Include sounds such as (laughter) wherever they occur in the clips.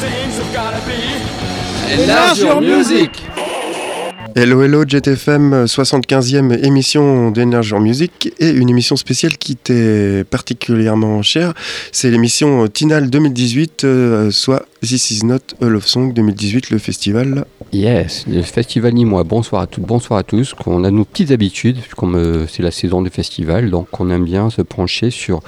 things have gotta be. Enlarge your music Hello Hello JetFM, 75e émission d'Energy Music et une émission spéciale qui t'est particulièrement chère. C'est l'émission Tinal 2018, euh, soit This Is Not a Love Song 2018, le festival. Yes, le festival Nîmois. Bonsoir à toutes, bonsoir à tous. On a nos petites habitudes, comme euh, c'est la saison du festival, donc on aime bien se pencher sur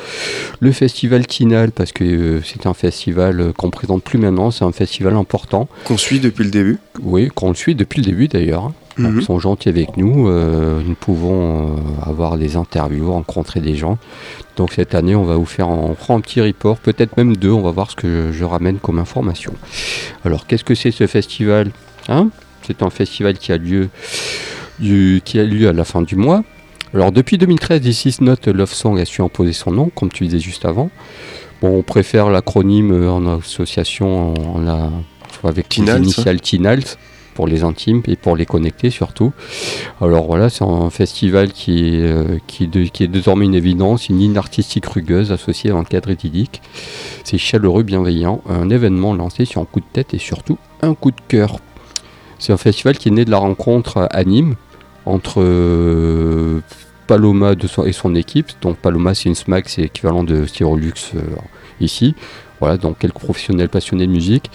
le festival Tinal parce que euh, c'est un festival qu'on présente plus maintenant, c'est un festival important. Qu'on suit depuis le début. Oui, qu'on suit depuis le début d'ailleurs. Mhm. Ils sont gentils avec nous. euh, nous pouvons euh, avoir des interviews, rencontrer des gens. Donc cette année, on va vous faire prend un petit report, peut-être même deux. On va voir ce que je, je ramène comme information. Alors, qu'est-ce que c'est ce festival hein? C'est un festival qui a lieu du- qui a lieu à la fin du mois. Alors depuis 2013, This Is Not Love Song a su imposer son nom, comme tu disais juste avant. Bon, on préfère l'acronyme euh, en association avec les initiales Tinals pour les intimes et pour les connecter surtout. Alors voilà, c'est un festival qui est, euh, qui, est désormais une évidence, une ligne artistique rugueuse associée à un cadre idyllique. C'est chaleureux, bienveillant, un événement lancé sur un coup de tête et surtout un coup de cœur. C'est un festival qui est né de la rencontre à Nîmes entre euh, Paloma et son équipe. Donc Paloma, c'est une SMAC, c'est l'équivalent de Styrolux euh, ici. Voilà, donc quelques professionnels passionnés de musique.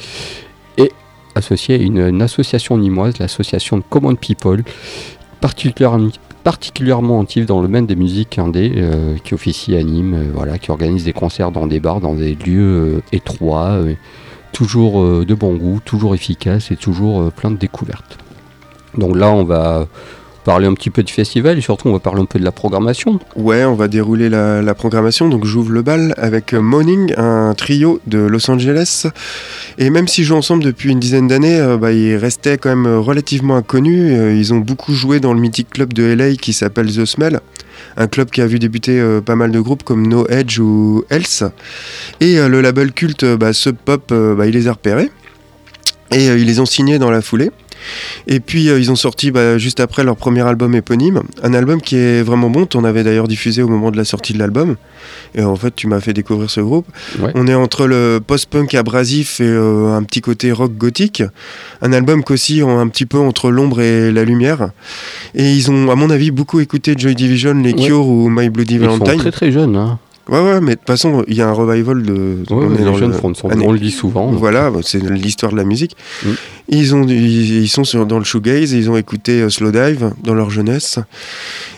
Associé à une, association nîmoise, l'association Common People, particulièrement, particulièrement active dans le domaine des musiques indé, euh, qui officie à Nîmes, euh, voilà, qui organise des concerts dans des bars, dans des lieux euh, étroits, toujours de bon goût, toujours efficace et toujours plein de découvertes. Donc là, on va parler un petit peu du festival et surtout on va parler un peu de la programmation. Ouais, on va dérouler la, programmation. Donc j'ouvre le bal avec Morning, un trio de Los Angeles. Et même s'ils jouent ensemble depuis une dizaine d'années, euh, bah, ils restaient quand même relativement inconnus. Euh, ils ont beaucoup joué dans le mythique club de LA qui s'appelle The Smell. Un club qui a vu débuter euh, pas mal de groupes comme No Edge ou Else. Et le label culte bah, Sub Pop, bah, il les a repérés. Et ils les ont signés dans la foulée. Et puis euh, ils ont sorti bah, juste après leur premier album éponyme, un album qui est vraiment bon. T'en avais d'ailleurs diffusé au moment de la sortie de l'album. Et en fait, tu m'as fait découvrir ce groupe. Ouais. On est entre le post-punk abrasif et euh, un petit côté rock gothique. Un album qu'aussi un petit peu entre l'ombre et la lumière. Et ils ont, à mon avis, beaucoup écouté Joy Division, Les Ouais. Cure ou My Bloody Ils sont Valentine. très très jeunes. Hein. Ouais, ouais, mais de toute façon, il y a un revival de. Ouais, on est le- année- on le dit souvent. voilà, c'est l'histoire de la musique. Mm. Ils, ont, ils, ils sont sur, dans le shoegaze, ils ont écouté euh, Slow Dive dans leur jeunesse.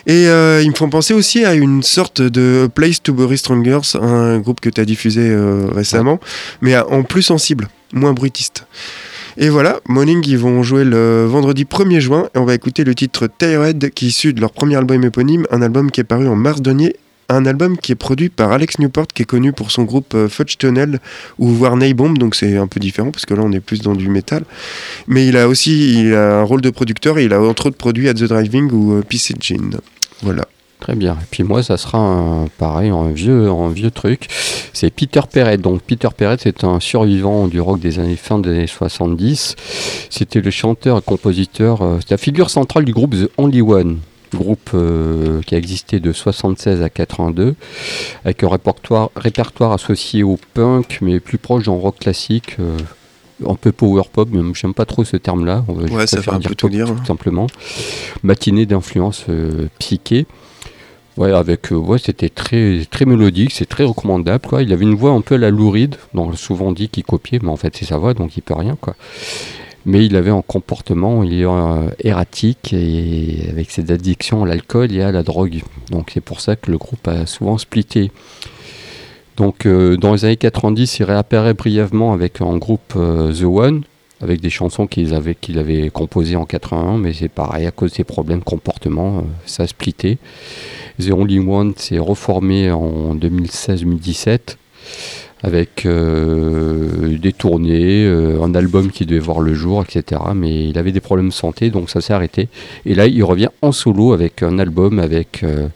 Et euh, ils me font penser aussi à une sorte de Place to Bury Strongers, un groupe que tu as diffusé euh, récemment, mais à- en plus sensible, moins bruitiste. Et voilà, Morning, ils vont jouer le vendredi 1er juin et on va écouter le titre Tired qui est issu de leur premier album éponyme, un album qui est paru en mars dernier. Un album qui est produit par Alex Newport, qui est connu pour son groupe euh, Fudge Tunnel ou Warney Bomb, donc c'est un peu différent parce que là on est plus dans du métal. Mais il a aussi il a un rôle de producteur et il a entre autres produit At the Driving ou euh, Jean. Voilà. Très bien. Et puis moi, ça sera pareil, un vieux, vieux truc. C'est Peter Perret. Donc Peter Perret, c'est un survivant du rock des années fin des années 70. C'était le chanteur et compositeur. euh, c'est la figure centrale du groupe The Only One. Groupe euh, qui a existé de 76 à 82, avec un répertoire, répertoire associé au punk, mais plus proche d'un rock classique, euh, un peu power pop, mais j'aime pas trop ce terme-là. On va- Ouais, ça fait un peu tout dire, hein. Tout simplement. Matinée d'influence euh, psyché. Ouais, avec, euh, ouais, c'était très, très mélodique, c'est très recommandable, quoi. Il avait une voix un peu à la louride, donc souvent on dit qu'il copiait, mais en fait c'est sa voix, donc il peut rien, quoi. Mais il avait un comportement il euh, erratique et avec ses addictions à l'alcool et à la drogue. Donc c'est pour ça que le groupe a souvent splitté. Donc euh, dans les années 90, il réapparaît brièvement avec un groupe euh, The One, avec des chansons qu'il avait, composées en 81, mais c'est pareil, à cause des problèmes de comportement, ça a splitté. The Only One s'est reformé en 2016-2017 avec euh, des tournées, euh, un album qui devait voir le jour, etc. Mais il avait des problèmes de santé, donc ça s'est arrêté. Et là, il revient en solo avec un album avec, euh,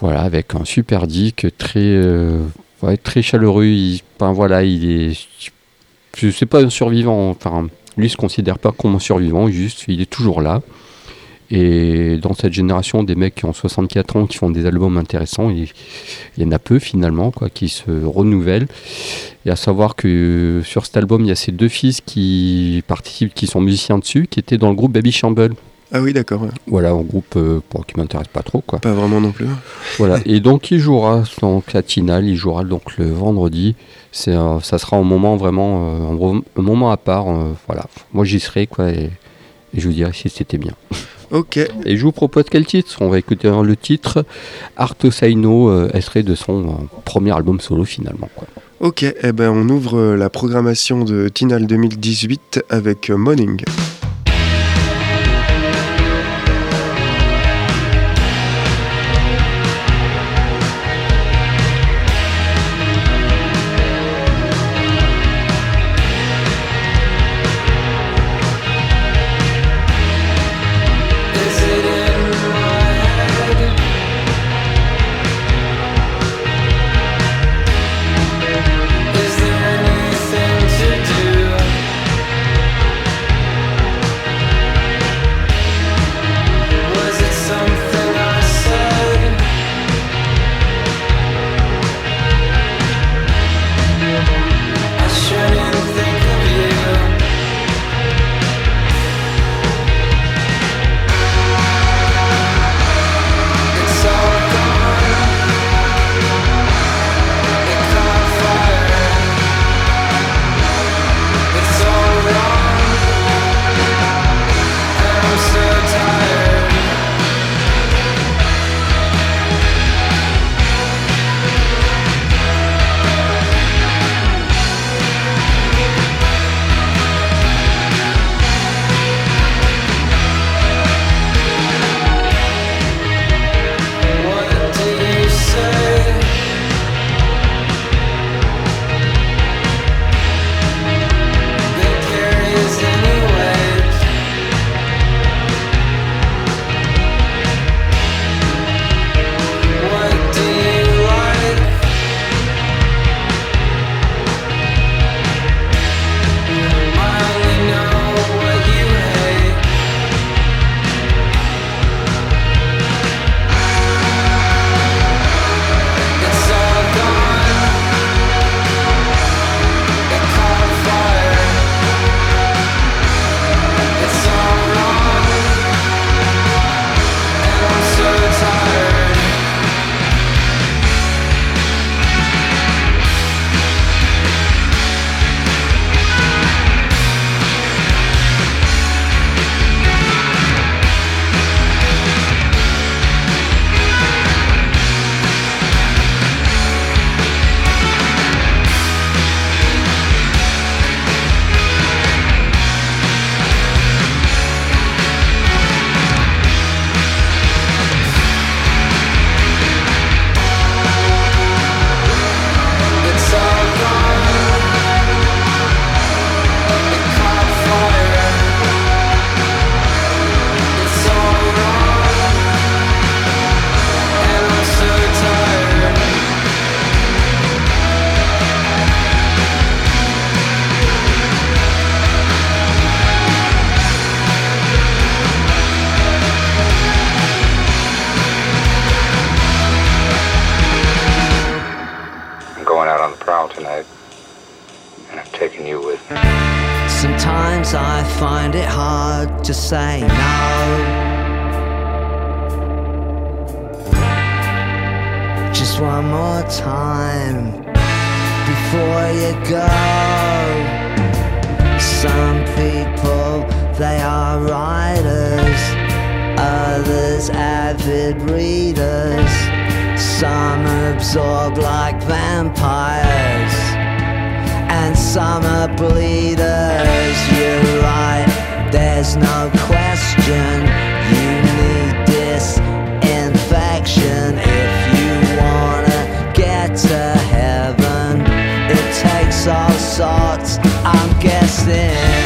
voilà, avec un super disque très, chaleureux. Il, voilà, il est, sais pas un survivant. Enfin, lui se considère pas comme un survivant, juste, il est toujours là. Et dans cette génération, des mecs qui ont 64 ans, qui font des albums intéressants, il, il y en a peu finalement, quoi, qui se renouvellent. Et à savoir que sur cet album, il y a ces deux fils qui participent, qui sont musiciens dessus, qui étaient dans le groupe Baby Shamble. Ah oui, d'accord. ouais. Voilà, un groupe euh, bon, qui m'intéresse pas trop, quoi. Pas vraiment non plus. Voilà. (laughs) Et donc il jouera donc la Tinal, il jouera donc le vendredi. C'est euh, ça sera un moment vraiment euh, un moment à part. euh, voilà. Moi j'y serai quoi et, et je vous dirai si c'était bien. (laughs) Ok. Et je vous propose quel titre? On va écouter le titre Arto Saino, euh, extrait de son euh, premier album solo finalement. Quoi. Ok, eh ben on ouvre la programmation de Tinal 2018 avec Morning. They are writers, others avid readers. Some absorb like vampires and some are bleeders. You're right, there's no question. You need disinfection if you wanna get to heaven. It takes all sorts, I'm guessing.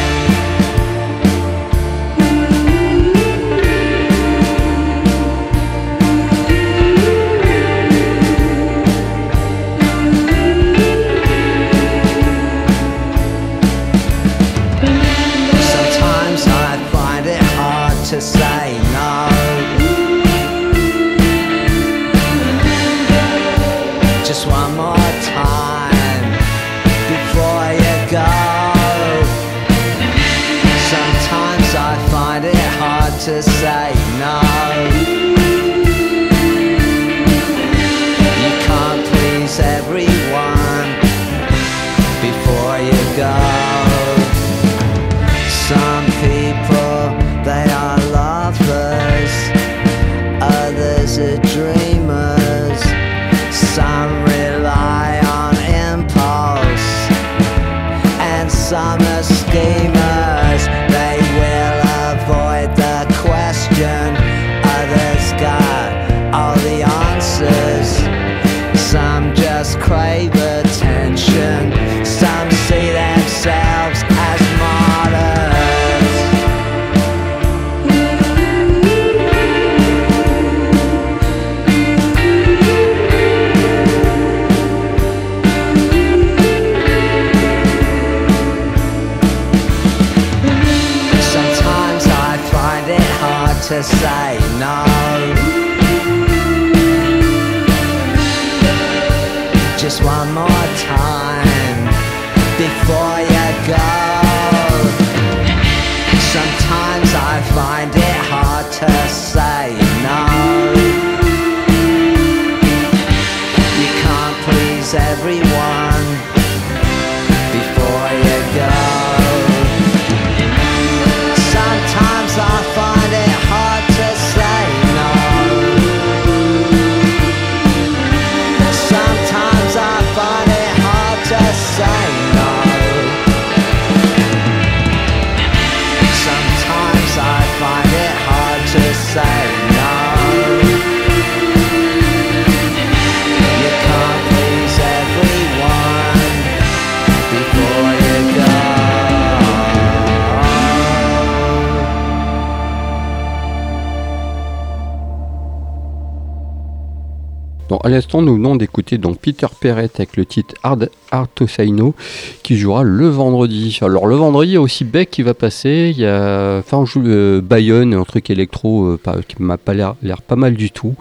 L'instant, nous venons d'écouter donc Peter Perret avec le titre Hard, Hard to Say No qui jouera le vendredi. Alors le vendredi, il y a aussi Beck qui va passer. Il y a enfin joue euh, Bayonne, un truc électro euh, pas- qui m'a pas l'air l'air pas mal du tout.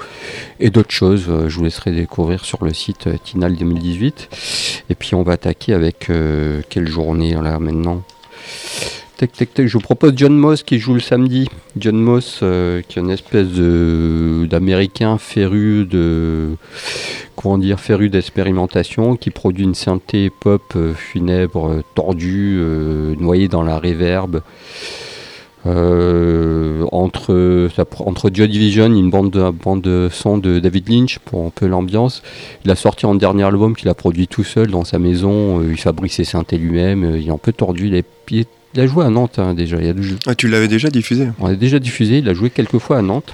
Et d'autres choses, euh, je vous laisserai découvrir sur le site euh, Tinal 2018. Et puis on va attaquer avec euh, quelle journée là maintenant? Je vous propose John Moss qui joue le samedi. John Moss, euh, qui est une espèce d'américain féru de comment dire féru d'expérimentation, qui produit une synthé pop euh, funèbre, euh, tordue, noyée dans la réverb. Euh, entre entre Joy Division, une bande de, bande de son de David Lynch pour un peu l'ambiance. Il a sorti un dernier album qu'il a produit tout seul dans sa maison. il fabrique ses synthés lui-même. il est un peu tordu. Il, est- il a joué à Nantes hein, déjà. Il y a deux- Ah, tu l'avais déjà diffusé on l'a déjà diffusé, il a joué quelques fois à Nantes.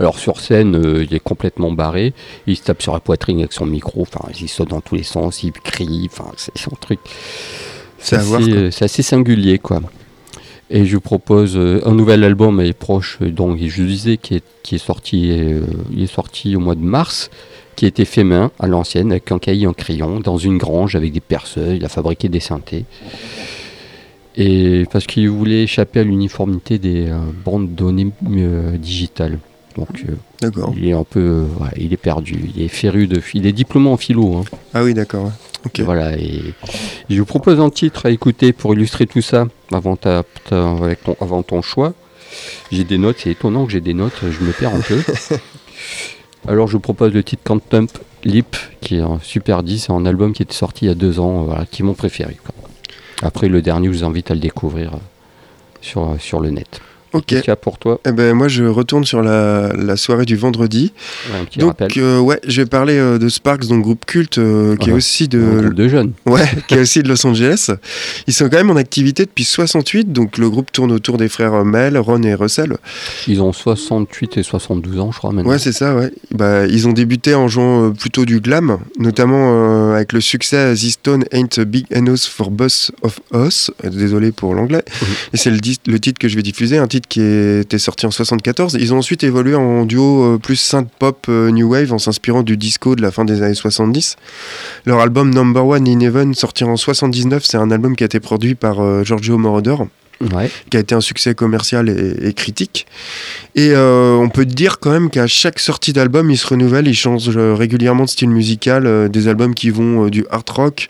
Alors sur scène, euh, il est complètement barré, il se tape sur la poitrine avec son micro, enfin il saute dans tous les sens, il crie, enfin c'est son truc. C'est assez, euh, assez singulier quoi. Et je vous propose euh, un nouvel album est proche, donc je disais qui est, qui est sorti, il est sorti au mois de mars, qui a été fait main à l'ancienne avec un cahier en crayon dans une grange avec des perceuses, il a fabriqué des synthés. Et parce qu'il voulait échapper à l'uniformité des euh, bandes données euh, digitales. Donc euh, D'accord. il est un peu, voilà, il est perdu, il est féru de, il est diplômé en philo. hein. Ah oui, d'accord. ouais. Ok. Voilà, et je vous propose un titre à écouter pour illustrer tout ça avant, ta, ta- avec ton, avant ton choix. J'ai des notes, c'est étonnant que j'ai des notes, je me perds un peu. (laughs) Alors je vous propose le titre Quantum Leap, qui est un super 10, c'est un album qui était sorti il y a deux ans, voilà, qui est mon préféré. quoi. Après le dernier, je vous invite à le découvrir euh, sur, euh, sur le net. Ok. Qu'est-ce qu'il y a pour toi? Eh ben, moi, je retourne sur la, la soirée du vendredi. Ouais, Un petit Donc, euh, ouais, je vais parler euh, de Sparks, donc groupe culte, euh, qui est Ouais. aussi Un de, groupe de jeunes. ouais, (laughs) qui est aussi de Los Angeles. Ils sont quand même en activité depuis 68, donc le groupe tourne autour des frères Mel, Ron et Russell. Ils ont 68 et 72 ans, je crois, maintenant. Ouais, c'est ça, ouais. Bah, ils ont débuté en jouant plutôt du glam, notamment avec le succès The Stone Ain't Big Enough for Boss of Us. Désolé pour l'anglais. Et c'est le, le titre que je vais diffuser, un titre qui était sorti en 74. Ils ont ensuite évolué en duo euh, plus synth pop euh, new wave en s'inspirant du disco de la fin des années 70. Leur album Number One in Heaven, sorti en 79, c'est un album qui a été produit par euh, Giorgio Moroder Ouais. qui a été un succès commercial et, et critique. Et euh, on peut dire quand même qu'à chaque sortie d'album, ils se renouvellent, ils changent régulièrement de style musical, euh, des albums qui vont euh, du hard rock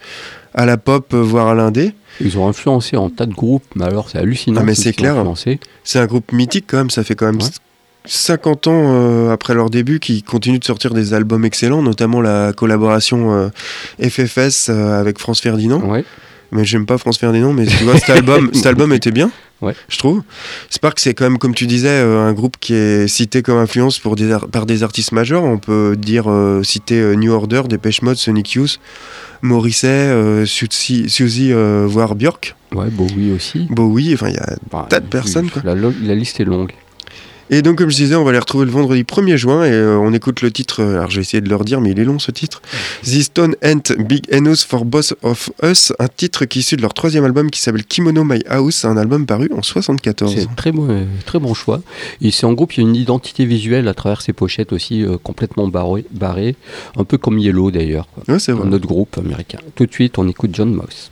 à la pop, euh, voire à l'indé. Ils ont influencé en tas de groupes, mais alors c'est hallucinant. Ah, mais c'est qui clair. C'est un groupe mythique quand même, ça fait quand même Ouais. 50 ans euh, après leur début qu'ils continuent de sortir des albums excellents, notamment la collaboration euh, FFS euh, avec France Ferdinand. Ouais. Mais j'aime pas France Ferdinand, mais tu vois, cet album, cet album (laughs) était bien, Ouais. je trouve. Spark, c'est quand même, comme tu disais, euh, un groupe qui est cité comme influence pour des par des artistes majeurs. On peut dire, euh, citer euh, New Order, Dépêche Mode, Sonic Youth, Morrissey, Suzy, Suzy, voire Björk, Ouais, Bowie aussi. Bowie, enfin, il y a Bah, tas de personnes, quoi. La liste est longue. Et donc, comme je disais, on va les retrouver le vendredi 1er juin et euh, on écoute le titre. euh, Alors, je vais essayer de leur dire, mais il est long ce titre. The Stone Ant Big Enos for Boss of Us, un titre qui est issu de leur troisième album qui s'appelle Kimono My House, un album paru en 74. C'est très bon, très bon choix. Et c'est en groupe, il y a une identité visuelle à travers ses pochettes aussi euh, complètement barrée, barrée, un peu comme Yellow d'ailleurs. Ouais, c'est vrai. Un autre groupe américain. Tout de suite, on écoute John Moss.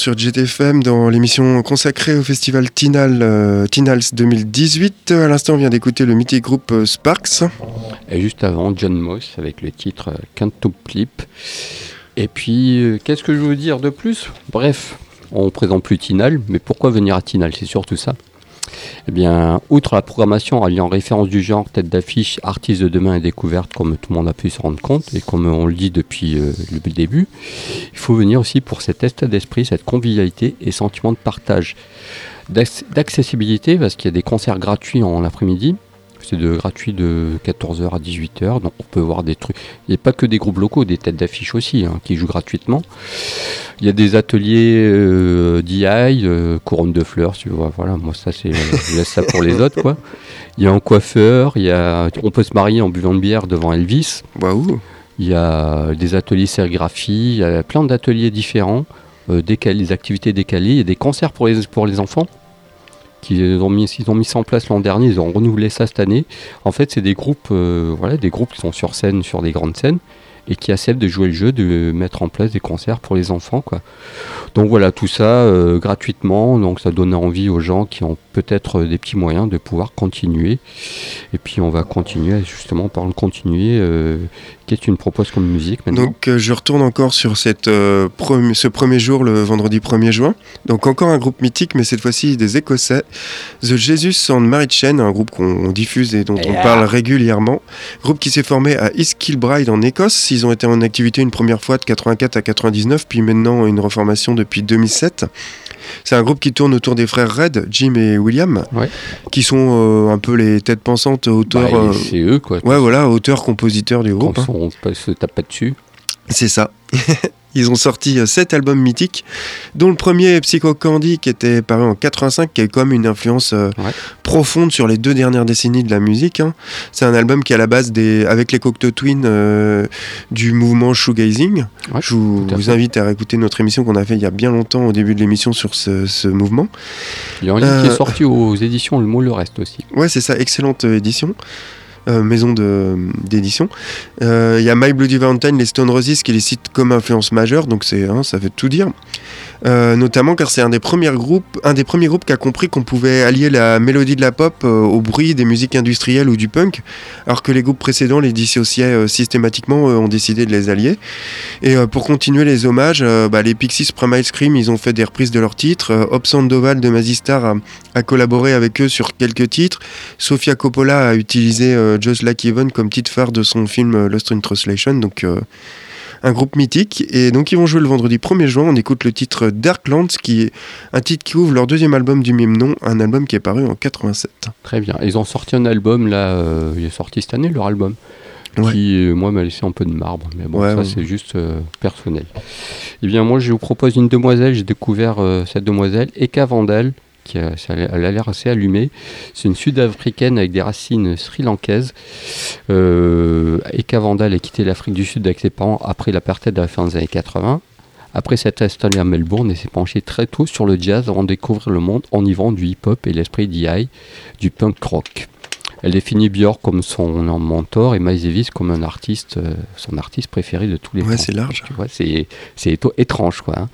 Sur JTFM dans l'émission consacrée au festival Tinal, euh, Tinals 2018. À l'instant, on vient d'écouter le mythique groupe euh, Sparks. Et juste avant, John Moss avec le titre euh, Flip. Et puis, euh, qu'est-ce que je veux dire de plus? Bref, on présente plus Tinal, mais pourquoi venir à Tinal? C'est surtout ça. Eh bien, outre la programmation alliant référence du genre, tête d'affiche, artistes de demain et découverte, comme tout le monde a pu se rendre compte, et comme on le dit depuis euh, le début, il faut venir aussi pour cet état d'esprit, cette convivialité et sentiment de partage. D'ac- D'accessibilité, parce qu'il y a des concerts gratuits en après-midi. C'est de gratuit de 14h à 18h, donc on peut voir des trucs. Il n'y a pas que des groupes locaux, des têtes d'affiche aussi, hein, qui jouent gratuitement. Il y a des ateliers euh, DI, euh, couronne de fleurs, tu vois. Voilà, moi ça c'est, je laisse ça pour les autres, quoi. Il y a un coiffeur, il y a, on peut se marier en buvant de bière devant Elvis. Waouh Il y a des ateliers sérigraphie, il y a plein d'ateliers différents, euh, décalés, des activités décalées, il y a des concerts pour les, pour les enfants qu'ils ont mis, ils ont mis ça en place l'an dernier, ils ont renouvelé ça cette année. En fait, c'est des groupes, euh, voilà, des groupes qui sont sur scène, sur des grandes scènes, et qui acceptent de jouer le jeu, de mettre en place des concerts pour les enfants, quoi. Donc voilà, tout ça euh, gratuitement, donc ça donne envie aux gens qui ont peut-être euh, des petits moyens de pouvoir continuer. Et puis on va continuer, justement, par le continuer. Qu'est-ce que tu proposes comme musique maintenant? Donc euh, je retourne encore sur cette, euh, ce premier jour, le vendredi 1er juin. Donc encore un groupe mythique, mais cette fois-ci des Écossais. The Jesus and Mary Chain, un groupe qu'on diffuse et dont on parle régulièrement. Groupe qui s'est formé à East Kilbride en Écosse. Ils ont été en activité une première fois de 84 à 99, puis maintenant une reformation depuis 2007. C'est un groupe qui tourne autour des frères Red, Jim et William, Ouais. qui sont euh, un peu les têtes pensantes, auteurs... Bah, euh, C'est eux, quoi. Ouais, voilà, auteurs-compositeurs du groupe. Hein. on se tape pas dessus. C'est ça. (laughs) Ils ont sorti euh, sept albums mythiques, dont le premier Psycho Candy qui était paru en 85, qui a quand même une influence euh, Ouais. profonde sur les deux dernières décennies de la musique. hein. C'est un album qui est à la base des, avec les Cocteau Twins euh, du mouvement shoegazing. Ouais, Je vous, à invite à écouter notre émission qu'on a fait il y a bien longtemps au début de l'émission sur ce, ce mouvement. Il y a un livre qui est sorti aux éditions Le Mot Le Reste aussi. Ouais, c'est ça, excellente édition. Euh, maison d'édition. Euh, Il y a My Bloody Valentine, les Stone Roses qui les citent comme influence majeure, donc hein, ça veut tout dire. Euh, notamment car c'est un des premiers groupes, un des premiers groupes qui a compris qu'on pouvait allier la mélodie de la pop euh, au bruit des musiques industrielles ou du punk, alors que les groupes précédents les dissociaient euh, systématiquement, euh, ont décidé de les allier. Et pour continuer les hommages, bah, les Pixies Primal Scream, ils ont fait des reprises de leurs titres. Hope Sandoval de Mazistar a, a collaboré avec eux sur quelques titres. Sofia Coppola a utilisé Just Like Even comme titre phare de son film Lost in Translation, donc un groupe mythique. Et donc ils vont jouer le vendredi 1er juin. On écoute le titre Darklands, qui est un titre qui ouvre leur deuxième album du même nom, un album qui est paru en 87. Très bien. Ils ont sorti un album, là, euh, il est sorti cette année, leur album. Ouais. Qui, euh, moi, m'a laissé un peu de marbre. Mais bon, Ouais, ça, ouais. c'est juste euh, personnel. Eh bien, moi, je vous propose une demoiselle. J'ai découvert euh, cette demoiselle, Eka Vandal, a- elle a l'air assez allumée. C'est une sud-africaine avec des racines sri-lankaises. Euh, Eka Vandal a quitté l'Afrique du Sud avec ses parents après l'apartheid de la fin des années 80. Après s'être installée à Melbourne, elle s'est penchée très tôt sur le jazz avant de découvrir le monde en y vendant du hip-hop et l'esprit DI, du punk rock. Elle définit Björk comme son mentor et Miles Davis comme un artiste, euh, son artiste préféré de tous les Ouais, temps. c'est large. C'est étrange quoi. hein.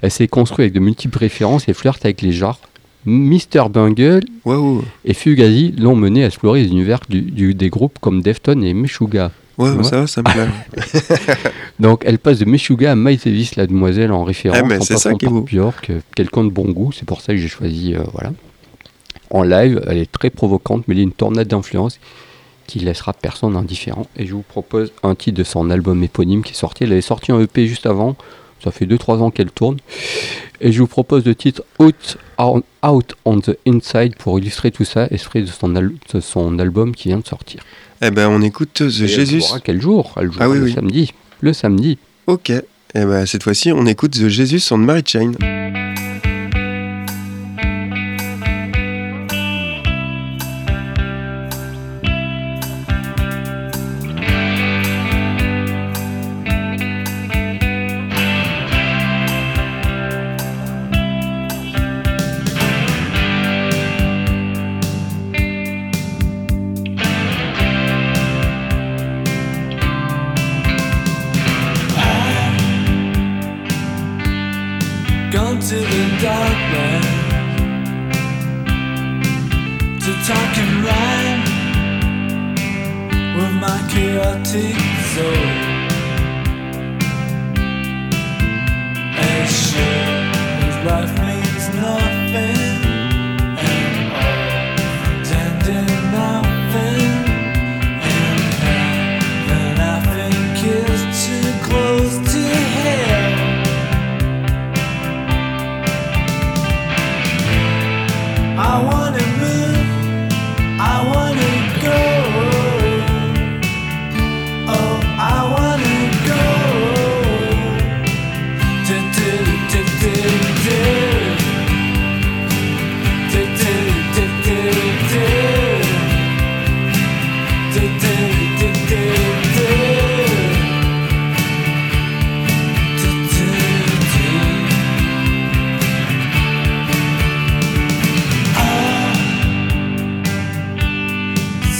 Elle s'est construite avec de multiples références et flirte avec les genres. Mr. Bungle et Fugazi l'ont menée à explorer les univers du- du- des groupes comme Defton et Meshuga. Ouais, vois ça va, ça me plaît. (laughs) Donc elle passe de Meshuga à Miles Davis, la demoiselle en référence, Ah, mais en c'est ça qui est euh, quelqu'un de bon goût, c'est pour ça que j'ai choisi, euh, voilà. En live, elle est très provocante, mais elle est une tornade d'influence qui laissera personne indifférent. Et je vous propose un titre de son album éponyme qui est sorti. Elle avait sorti un EP juste avant, ça fait 2-3 ans qu'elle tourne. Et je vous propose le titre Out, on, Out on the Inside pour illustrer tout ça, esprit de son, al- de son album qui vient de sortir. Eh ben, on écoute The Et Elle Jesus. jouera quel jour? Elle jouera Ah oui, le oui. samedi. Le samedi. Ok. Et ben, cette fois-ci, on écoute The Jesus and Mary Chain.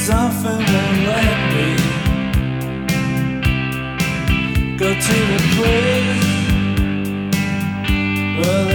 soften and let me go to the place where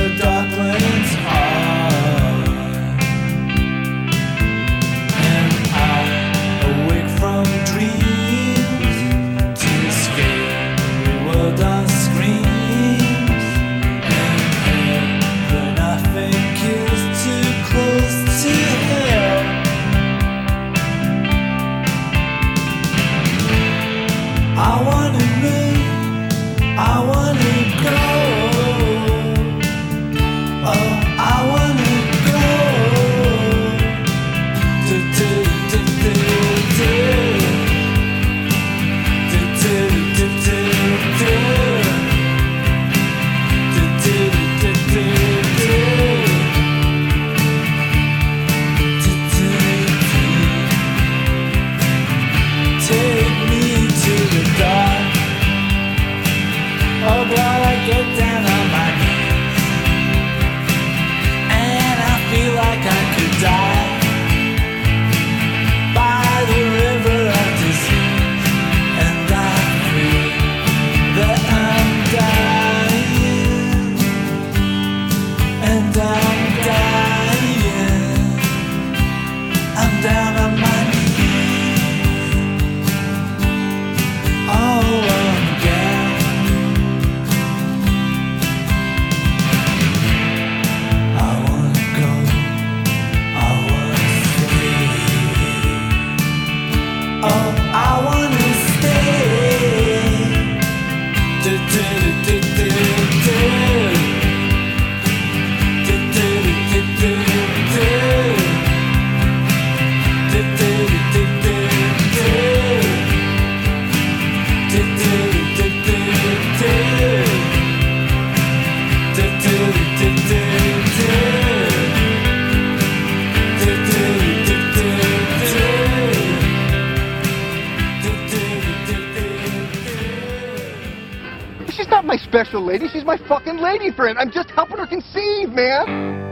lady. She's my fucking lady friend. I'm just helping her conceive, man.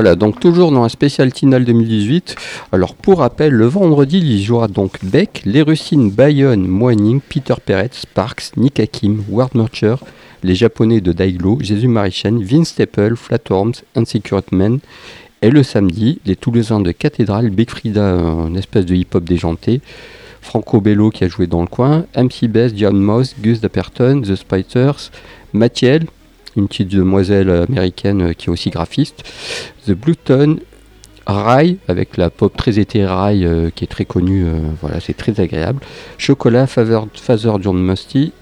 Voilà, donc toujours dans un spécial Tinal 2018. Alors pour rappel, le vendredi, il y jouera donc Beck, Les Russines, Bayonne, Moining, Peter Perret, Sparks, Nick Hakim, Ward Nurture, les Japonais de Daiglo, Jésus Marichen, Vince Staple, Flatorms, Insecure Men. Et le samedi, les Toulousains de Cathédrale, Big Frida, une espèce de hip-hop déjanté, Franco Bello qui a joué dans le coin, MC Bess, John Moss, Gus Dapperton, The Spiders, Mathiel, une petite demoiselle américaine qui est aussi graphiste, The Blueton, Rai, avec la pop très été Rai euh, qui est très connue, euh, voilà, c'est très agréable. Chocolat, Father, John Musty,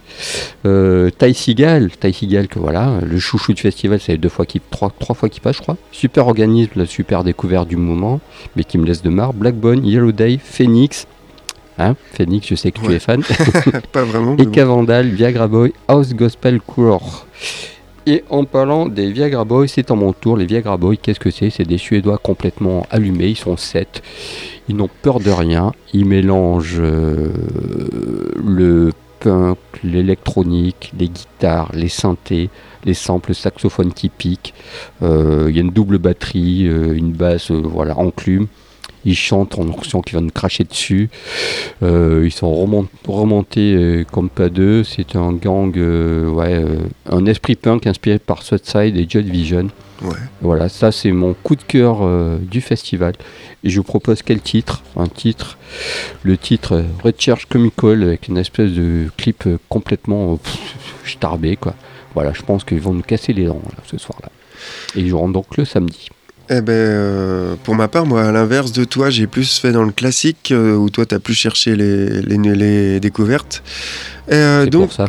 euh, Ty Seagal, Ty Seagal que voilà, le chouchou du festival, c'est deux fois qui, trois, trois fois qui passe, je crois. Super organisme, la super découverte du moment, mais qui me laisse de marre. Blackbone, Yellow Day, Phoenix. Hein, Phoenix, je sais que tu es fan. (laughs) Pas vraiment. Et bon. Cavandal, Viagra Boy, House Gospel Core. Et en parlant des Viagra Boys, c'est à mon tour. Les Viagra Boys, qu'est-ce que c'est? C'est des Suédois complètement allumés. Ils sont sept. Ils n'ont peur de rien. Ils mélangent euh, le punk, l'électronique, les guitares, les synthés, les samples saxophones qui piquent. Euh, Il y a une double batterie, euh, une basse, voilà, enclume. Ils chantent, on sent qu'ils viennent cracher dessus. Euh, ils sont remont- remontés euh, comme pas deux. C'est un gang, euh, ouais, un esprit punk inspiré par Southside et Joy Division. Ouais. Voilà, ça c'est mon coup de cœur du festival. Et je vous propose quel titre? Un titre, le titre Red Church Comical avec une espèce de clip complètement starbé quoi. Voilà, je pense qu'ils vont nous casser les dents là, ce soir-là. Et ils joueront donc le samedi. Eh ben, euh, pour ma part, moi, à l'inverse de toi, j'ai plus fait dans le classique, euh, où toi, t'as plus cherché les, les, les découvertes. Euh, C'est donc, pour ça.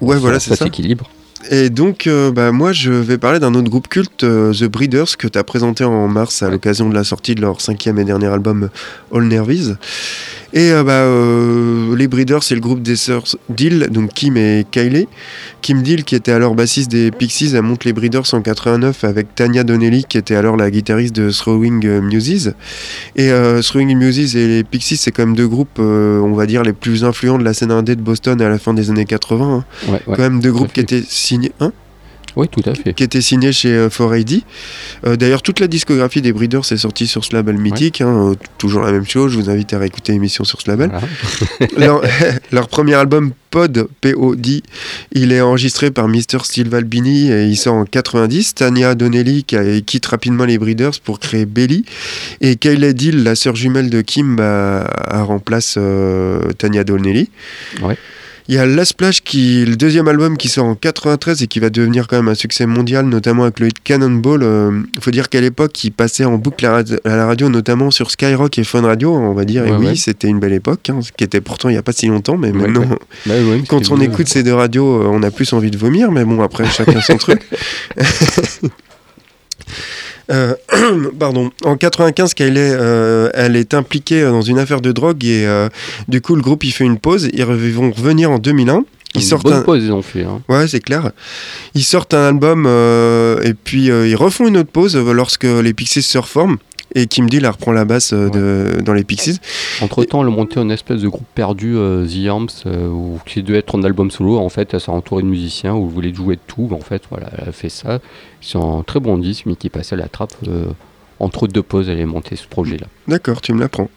ouais, voilà, c'est ça. s'équilibre. Et donc, euh, bah, moi, je vais parler d'un autre groupe culte, euh, The Breeders, que tu as présenté en mars à l'occasion de la sortie de leur cinquième et dernier album All Nervies. Et euh, bah, euh, les Breeders, c'est le groupe des sœurs Dill, donc Kim et Kylie. Kim Dill, qui était alors bassiste des Pixies, elle monte les Breeders en 89 avec Tanya Donnelly, qui était alors la guitariste de Throwing Muses. Et euh, Throwing Muses et les Pixies, c'est quand même deux groupes, euh, on va dire, les plus influents de la scène indé de Boston à la fin des années 80. hein Ouais, ouais. quand même deux groupes qui étaient signés, hein Oui, tout à fait. qui étaient signés chez euh, 4AD. Euh, D'ailleurs, toute la discographie des Breeders est sortie sur ce label mythique. hein, euh, toujours la même chose. Je vous invite à réécouter l'émission sur ce label. (laughs) Leur, (laughs) leur premier album Pod, P-O-D, il est enregistré par Mr. Steve Albini et il sort en 90. Tanya Donnelly qui quitte rapidement les Breeders pour créer Belly. Et Kayla Dill, la sœur jumelle de Kim, bah, remplace euh, Tanya Donnelly. Ouais. Il y a Last Splash, qui le deuxième album qui sort en 93 et qui va devenir quand même un succès mondial, notamment avec le hit Cannonball. Il faut dire qu'à l'époque, il passait en boucle à la- la radio, notamment sur Skyrock et Fun Radio, on va dire. et Ouais, oui, c'était une belle époque, hein, ce qui était pourtant il n'y a pas si longtemps, mais maintenant, ouais. Bah quand on écoute ces deux radios, euh, on a plus envie de vomir, mais bon, après, chacun son (laughs) truc. (laughs) Euh, (clears throat) pardon. En 95, Kylie, euh, elle est impliquée dans une affaire de drogue et euh, du coup, le groupe il fait une pause. Ils vont revenir en 2001. Ils Une sortent bonne un... pause, ils ont fait. hein. Ouais, c'est clair. Ils sortent un album euh, et puis euh, ils refont une autre pause euh, lorsque les Pixies se reforment et Kim Deal elle reprend la basse euh, dans les Pixies. Entre temps, elle a monté une espèce de groupe perdu, euh, The Arms, euh, où- qui devait être un album solo. En fait, elle s'est entourée de musiciens où elle voulait jouer de tout. En fait, voilà, elle a fait ça. C'est un très bon disque, mais qui passait à la trappe. Entre deux pauses, elle a monté ce projet-là. D'accord, tu me l'apprends.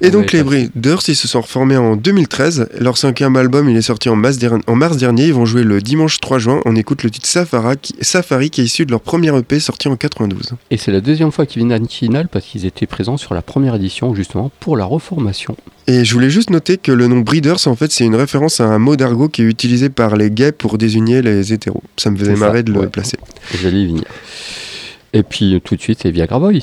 Et Ouais, donc les Breeders, ils se sont reformés en 2013. Leur cinquième album, il est sorti en mars, der- en mars dernier. Ils vont jouer le dimanche 3 juin. On écoute le titre Safari qui, Safari, qui est issu de leur premier EP sorti en 92. Et c'est la deuxième fois qu'ils viennent à Tinal parce qu'ils étaient présents sur la première édition, justement, pour la reformation. Et je voulais juste noter que le nom Breeders, en fait, c'est une référence à un mot d'argot qui est utilisé par les gays pour désigner les hétéros. Ça me faisait ça, marrer de le ouais. placer. J'allais y venir. Et puis, tout de suite, c'est Viagra Boys.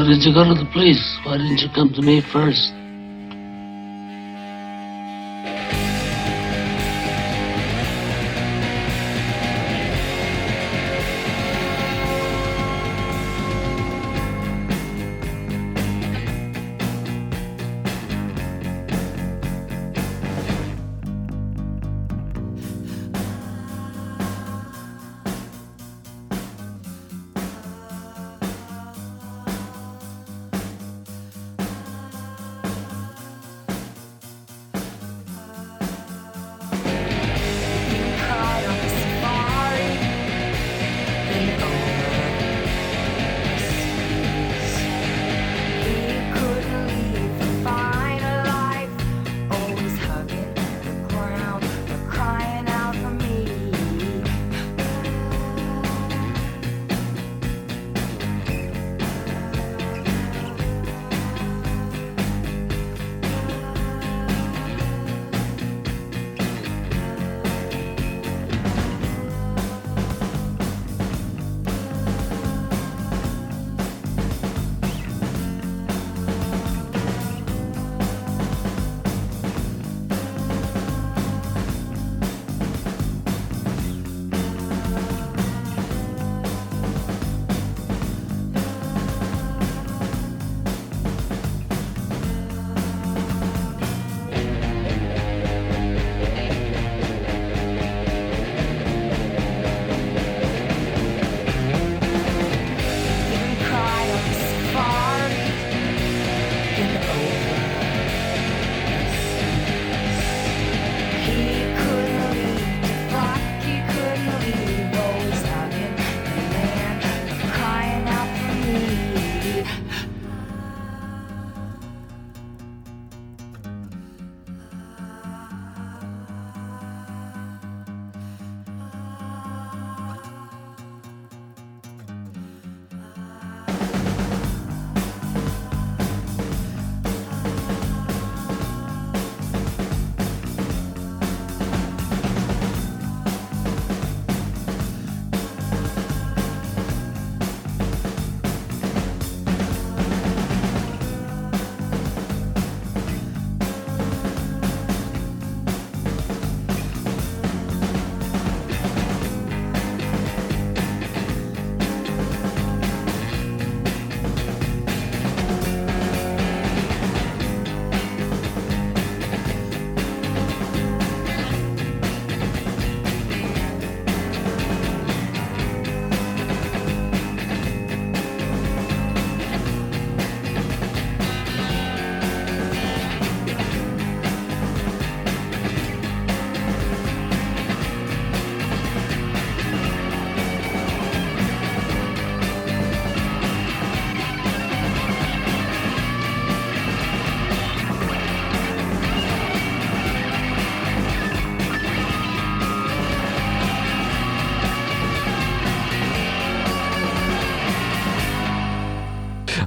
Why didn't you go to the police? Why didn't you come to me first?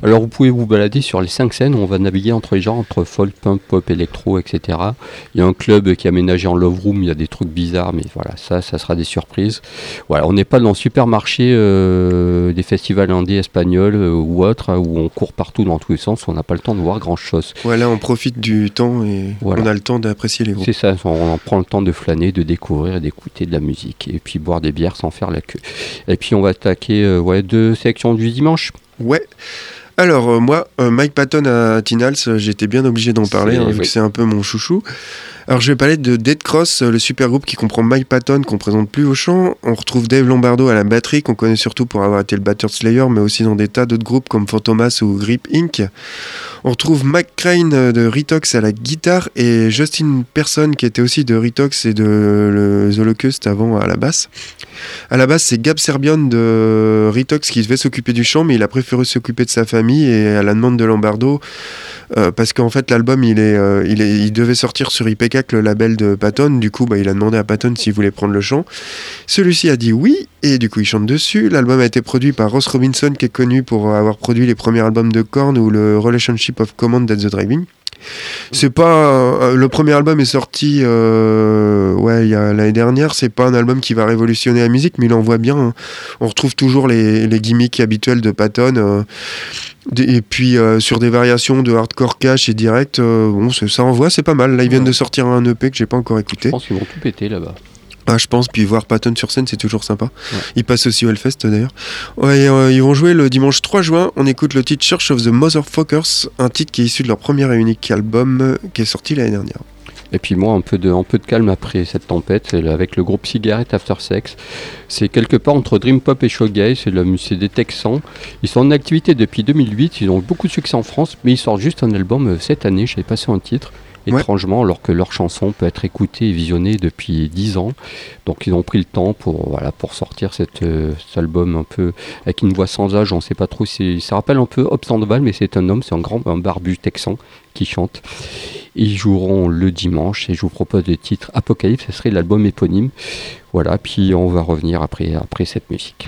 Alors vous pouvez vous balader sur les cinq scènes on va naviguer entre les genres, entre folk, punk, pop, électro, etc. Il y a un club qui est aménagé en love room, il y a des trucs bizarres, mais voilà, ça, ça sera des surprises. Voilà, on n'est pas dans le supermarché euh, des festivals indés espagnols euh, ou autres, hein, où on court partout dans tous les sens, on n'a pas le temps de voir grand chose. Voilà, on profite du temps et Voilà. on a le temps d'apprécier les groupes. C'est ça, on en prend le temps de flâner, de découvrir et d'écouter de la musique. Et puis boire des bières sans faire la queue. Et puis on va attaquer euh, ouais, deux sélections du dimanche. Ouais. Alors, euh, moi, euh, Mike Patton à Tinals, euh, j'étais bien obligé d'en parler, hein, vu oui. que c'est un peu mon chouchou. Alors, je vais parler de Dead Cross, le super groupe qui comprend Mike Patton, qu'on présente plus au chant. On retrouve Dave Lombardo à la batterie, qu'on connaît surtout pour avoir été le batteur de Slayer, mais aussi dans des tas d'autres groupes comme Fantomas ou Grip Inc. On retrouve Mac Crane euh, de Ritox à la guitare et Justin Person, qui était aussi de Ritox et de le The Locust avant à la basse. À la base, c'est Gab Serbian de Ritox qui devait s'occuper du chant, mais il a préféré s'occuper de sa famille et à la demande de Lombardo, euh, parce qu'en fait, l'album, il, est, euh, il, est, il devait sortir sur IPK, le label de Patton. Du coup, bah, il a demandé à Patton s'il voulait prendre le chant. Celui-ci a dit oui, et du coup, il chante dessus. L'album a été produit par Ross Robinson, qui est connu pour avoir produit les premiers albums de Korn ou le Relationship of Command at the Driving. C'est pas le premier album est sorti euh, ouais il y a l'année dernière. C'est pas un album qui va révolutionner la musique, mais il envoie bien. hein. On retrouve toujours les, les gimmicks habituels de Patton. euh, et puis euh, sur des variations de hardcore cash et direct, bon ça envoie, c'est pas mal. Là ils viennent de sortir un EP que j'ai pas encore écouté. Je pense qu'ils vont tout péter là-bas. Ah, je pense, puis voir Patton sur scène, c'est toujours sympa. Ouais. Il passe aussi au Hellfest d'ailleurs. Ouais, euh, ils vont jouer le dimanche 3 juin. On écoute le titre Church of the Motherfuckers, un titre qui est issu de leur premier et unique album euh, qui est sorti l'année dernière. Et puis moi, un peu de, un peu de calme après cette tempête, avec le groupe Cigarette After Sex. C'est quelque part entre Dream Pop et Shoegaze, c'est des Texans. Ils sont en activité depuis 2008, ils ont eu beaucoup de succès en France, mais ils sortent juste un album euh, cette année, j'avais passé un titre. Étrangement, alors que leur chanson peut être écoutée et visionnée depuis 10 ans. Donc ils ont pris le temps pour, voilà, pour sortir euh, cet album un peu avec une voix sans âge, on ne sait pas trop, c'est- ça rappelle un peu Hobbs Sandoval, mais c'est un homme, c'est un grand un barbu texan qui chante. Ils joueront le dimanche et je vous propose le titre Apocalypse, ce serait l'album éponyme. Voilà, puis on va revenir après, après cette musique.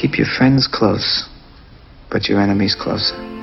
Keep your friends close, but your enemies closer.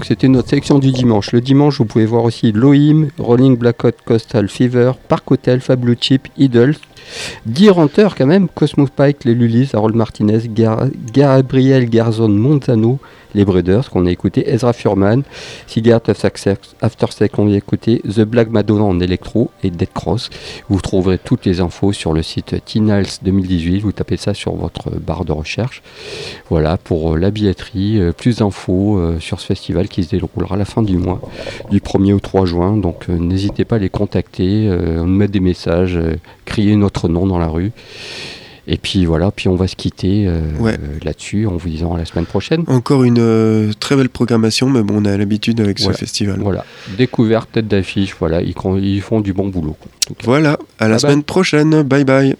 Donc c'était notre sélection du dimanche. Le dimanche, vous pouvez voir aussi Lohim, Rolling Blackout, Coastal Fever, Park Hotel, Fabulous Chip, Idols, Deer Hunter quand même, Cosmos Pike, les Lulis, Harold Martinez, Gabriel Garzon Monzano, les Breeders qu'on a écouté, Ezra Furman, Cigarette After Sex qu'on a écouté, The Black Madonna en électro et Dead Cross. Vous trouverez toutes les infos sur le site Tinals 2018, vous tapez ça sur votre barre de recherche. Voilà pour euh, la billetterie, euh, plus d'infos euh, sur ce festival qui se déroulera à la fin du mois, du 1er au 3 juin. Donc n'hésitez pas à les contacter, nous mettre des messages, crier notre nom dans la rue. Et puis voilà, puis on va se quitter euh, Ouais. là-dessus en vous disant à la semaine prochaine. Encore une euh, très belle programmation, mais bon, on a l'habitude avec ce festival. Voilà, découverte, tête d'affiche, voilà, ils, font du bon boulot. quoi. Donc, Voilà, à la Bye bye. semaine prochaine. Bye bye.